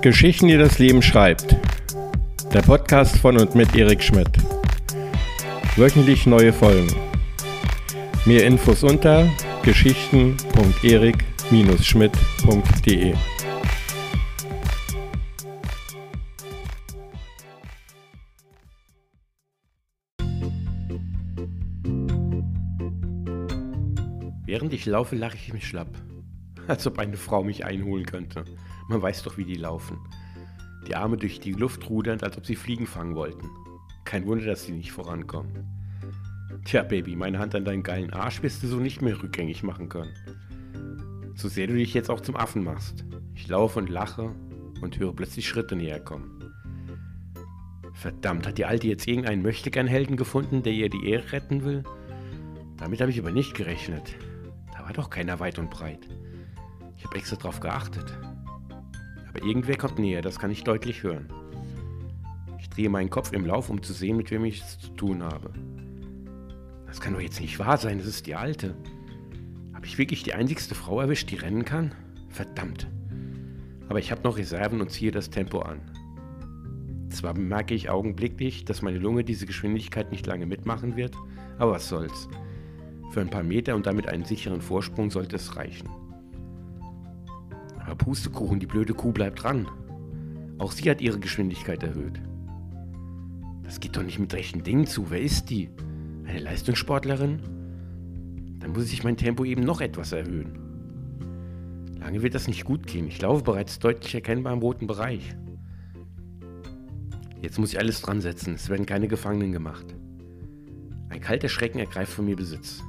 Geschichten, die das Leben schreibt. Der Podcast von und mit Erik Schmidt. Wöchentlich neue Folgen. Mehr Infos unter geschichten.erik-schmidt.de. Während ich laufe, lache ich mich schlapp. Als ob eine Frau mich einholen könnte. Man weiß doch, wie die laufen. Die Arme durch die Luft rudernd, als ob sie Fliegen fangen wollten. Kein Wunder, dass sie nicht vorankommen. Tja, Baby, meine Hand an deinen geilen Arsch wirst du so nicht mehr rückgängig machen können. So sehr du dich jetzt auch zum Affen machst. Ich laufe und lache und höre plötzlich Schritte näher kommen. Verdammt, hat die Alte jetzt irgendeinen Möchtegern-Helden gefunden, der ihr die Ehre retten will? Damit habe ich aber nicht gerechnet. Da war doch keiner weit und breit. Ich habe extra drauf geachtet. Aber irgendwer kommt näher, das kann ich deutlich hören. Ich drehe meinen Kopf im Lauf, um zu sehen, mit wem ich es zu tun habe. Das kann doch jetzt nicht wahr sein, das ist die Alte. Habe ich wirklich die einzigste Frau erwischt, die rennen kann? Verdammt. Aber ich habe noch Reserven und ziehe das Tempo an. Zwar bemerke ich augenblicklich, dass meine Lunge diese Geschwindigkeit nicht lange mitmachen wird, aber was soll's. Für ein paar Meter und damit einen sicheren Vorsprung sollte es reichen. Aber Pustekuchen, die blöde Kuh bleibt dran. Auch sie hat ihre Geschwindigkeit erhöht. Das geht doch nicht mit rechten Dingen zu. Wer ist die? Eine Leistungssportlerin? Dann muss ich mein Tempo eben noch etwas erhöhen. Lange wird das nicht gut gehen. Ich laufe bereits deutlich erkennbar im roten Bereich. Jetzt muss ich alles dran setzen. Es werden keine Gefangenen gemacht. Ein kalter Schrecken ergreift von mir Besitz.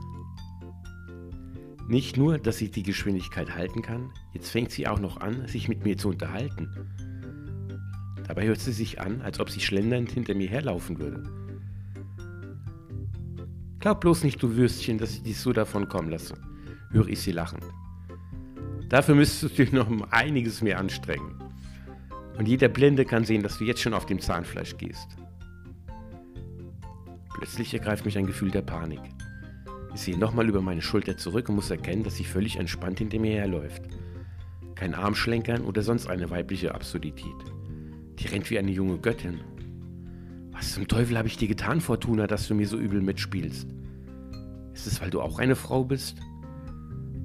Nicht nur, dass sie die Geschwindigkeit halten kann, jetzt fängt sie auch noch an, sich mit mir zu unterhalten. Dabei hört sie sich an, als ob sie schlendernd hinter mir herlaufen würde. Glaub bloß nicht, du Würstchen, dass ich dich so davon kommen lasse, höre ich sie lachend. Dafür müsstest du dich noch um einiges mehr anstrengen. Und jeder Blinde kann sehen, dass du jetzt schon auf dem Zahnfleisch gehst. Plötzlich ergreift mich ein Gefühl der Panik. Ich sehe nochmal über meine Schulter zurück und muss erkennen, dass sie völlig entspannt hinter mir herläuft. Kein Armschlenkern oder sonst eine weibliche Absurdität. Die rennt wie eine junge Göttin. Was zum Teufel habe ich dir getan, Fortuna, dass du mir so übel mitspielst? Ist es, weil du auch eine Frau bist?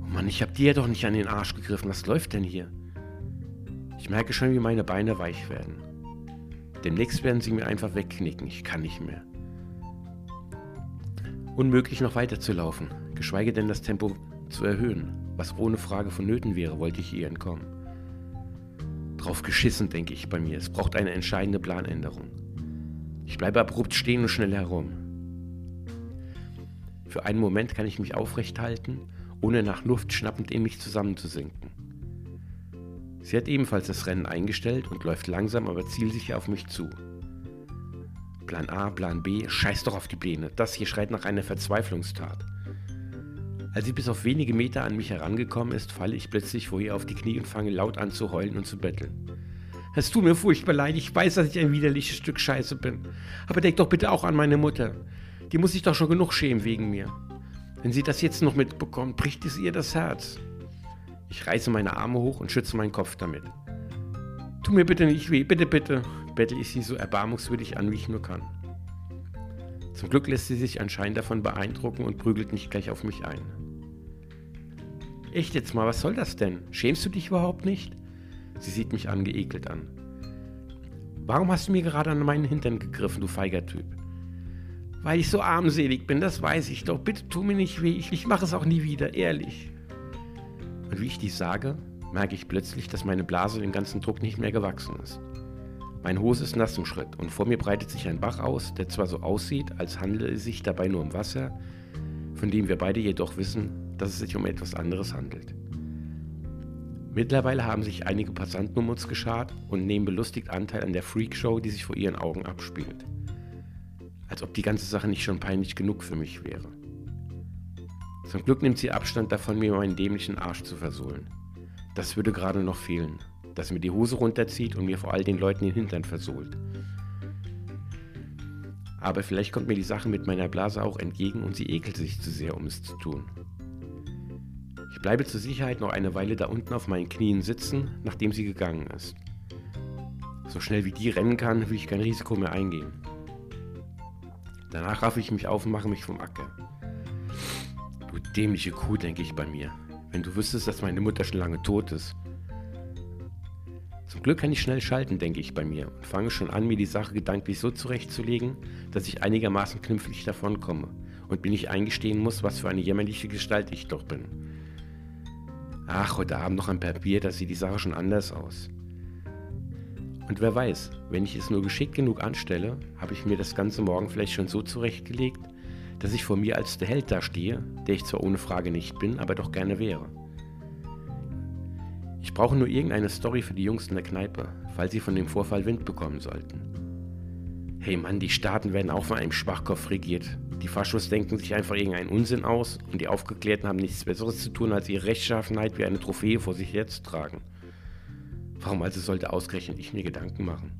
Oh Mann, ich habe dir ja doch nicht an den Arsch gegriffen. Was läuft denn hier? Ich merke schon, wie meine Beine weich werden. Demnächst werden sie mir einfach wegknicken. Ich kann nicht mehr. Unmöglich noch weiter zu laufen, geschweige denn das Tempo zu erhöhen, was ohne Frage vonnöten wäre, wollte ich ihr entkommen. Drauf geschissen, denke ich bei mir, es braucht eine entscheidende Planänderung. Ich bleibe abrupt stehen und schnell herum. Für einen Moment kann ich mich aufrecht halten, ohne nach Luft schnappend in mich zusammenzusinken. Sie hat ebenfalls das Rennen eingestellt und läuft langsam, aber zielsicher auf mich zu. Plan A, Plan B, scheiß doch auf die Pläne. Das hier schreit nach einer Verzweiflungstat. Als sie bis auf wenige Meter an mich herangekommen ist, falle ich plötzlich vor ihr auf die Knie und fange laut an zu heulen und zu betteln. Es tut mir furchtbar leid, ich weiß, dass ich ein widerliches Stück Scheiße bin. Aber denk doch bitte auch an meine Mutter. Die muss sich doch schon genug schämen wegen mir. Wenn sie das jetzt noch mitbekommt, bricht es ihr das Herz. Ich reiße meine Arme hoch und schütze meinen Kopf damit. Tu mir bitte nicht weh, bitte, bitte, bettel ich sie so erbarmungswürdig an, wie ich nur kann. Zum Glück lässt sie sich anscheinend davon beeindrucken und prügelt nicht gleich auf mich ein. Echt jetzt mal, was soll das denn? Schämst du dich überhaupt nicht? Sie sieht mich angeekelt an. Warum hast du mir gerade an meinen Hintern gegriffen, du feiger Typ? Weil ich so armselig bin, das weiß ich doch. Bitte tu mir nicht weh, ich, ich mache es auch nie wieder, ehrlich. Und wie ich dies sage, merke ich plötzlich, dass meine Blase dem ganzen Druck nicht mehr gewachsen ist. Mein Hose ist nass im Schritt und vor mir breitet sich ein Bach aus, der zwar so aussieht, als handele es sich dabei nur um Wasser, von dem wir beide jedoch wissen, dass es sich um etwas anderes handelt. Mittlerweile haben sich einige Passanten um uns geschart und nehmen belustigt Anteil an der Freakshow, die sich vor ihren Augen abspielt. Als ob die ganze Sache nicht schon peinlich genug für mich wäre. Zum Glück nimmt sie Abstand davon, mir meinen dämlichen Arsch zu versohlen. Das würde gerade noch fehlen, dass mir die Hose runterzieht und mir vor all den Leuten den Hintern versohlt. Aber vielleicht kommt mir die Sache mit meiner Blase auch entgegen und sie ekelt sich zu sehr, um es zu tun. Ich bleibe zur Sicherheit noch eine Weile da unten auf meinen Knien sitzen, nachdem sie gegangen ist. So schnell wie die rennen kann, will ich kein Risiko mehr eingehen. Danach raffe ich mich auf und mache mich vom Acker. Du dämliche Kuh, denke ich bei mir. Wenn du wüsstest, dass meine Mutter schon lange tot ist. Zum Glück kann ich schnell schalten, denke ich bei mir und fange schon an, mir die Sache gedanklich so zurechtzulegen, dass ich einigermaßen knifflig davonkomme und mir nicht eingestehen muss, was für eine jämmerliche Gestalt ich doch bin. Ach, heute Abend noch ein paar Bier, da sieht die Sache schon anders aus. Und wer weiß, wenn ich es nur geschickt genug anstelle, habe ich mir das ganze Morgen vielleicht schon so zurechtgelegt, dass ich vor mir als der Held dastehe, der ich zwar ohne Frage nicht bin, aber doch gerne wäre. Ich brauche nur irgendeine Story für die Jungs in der Kneipe, falls sie von dem Vorfall Wind bekommen sollten. Hey Mann, die Staaten werden auch von einem Schwachkopf regiert. Die Faschos denken sich einfach irgendeinen Unsinn aus und die Aufgeklärten haben nichts Besseres zu tun, als ihre Rechtschaffenheit wie eine Trophäe vor sich herzutragen. Warum also sollte ausgerechnet ich mir Gedanken machen?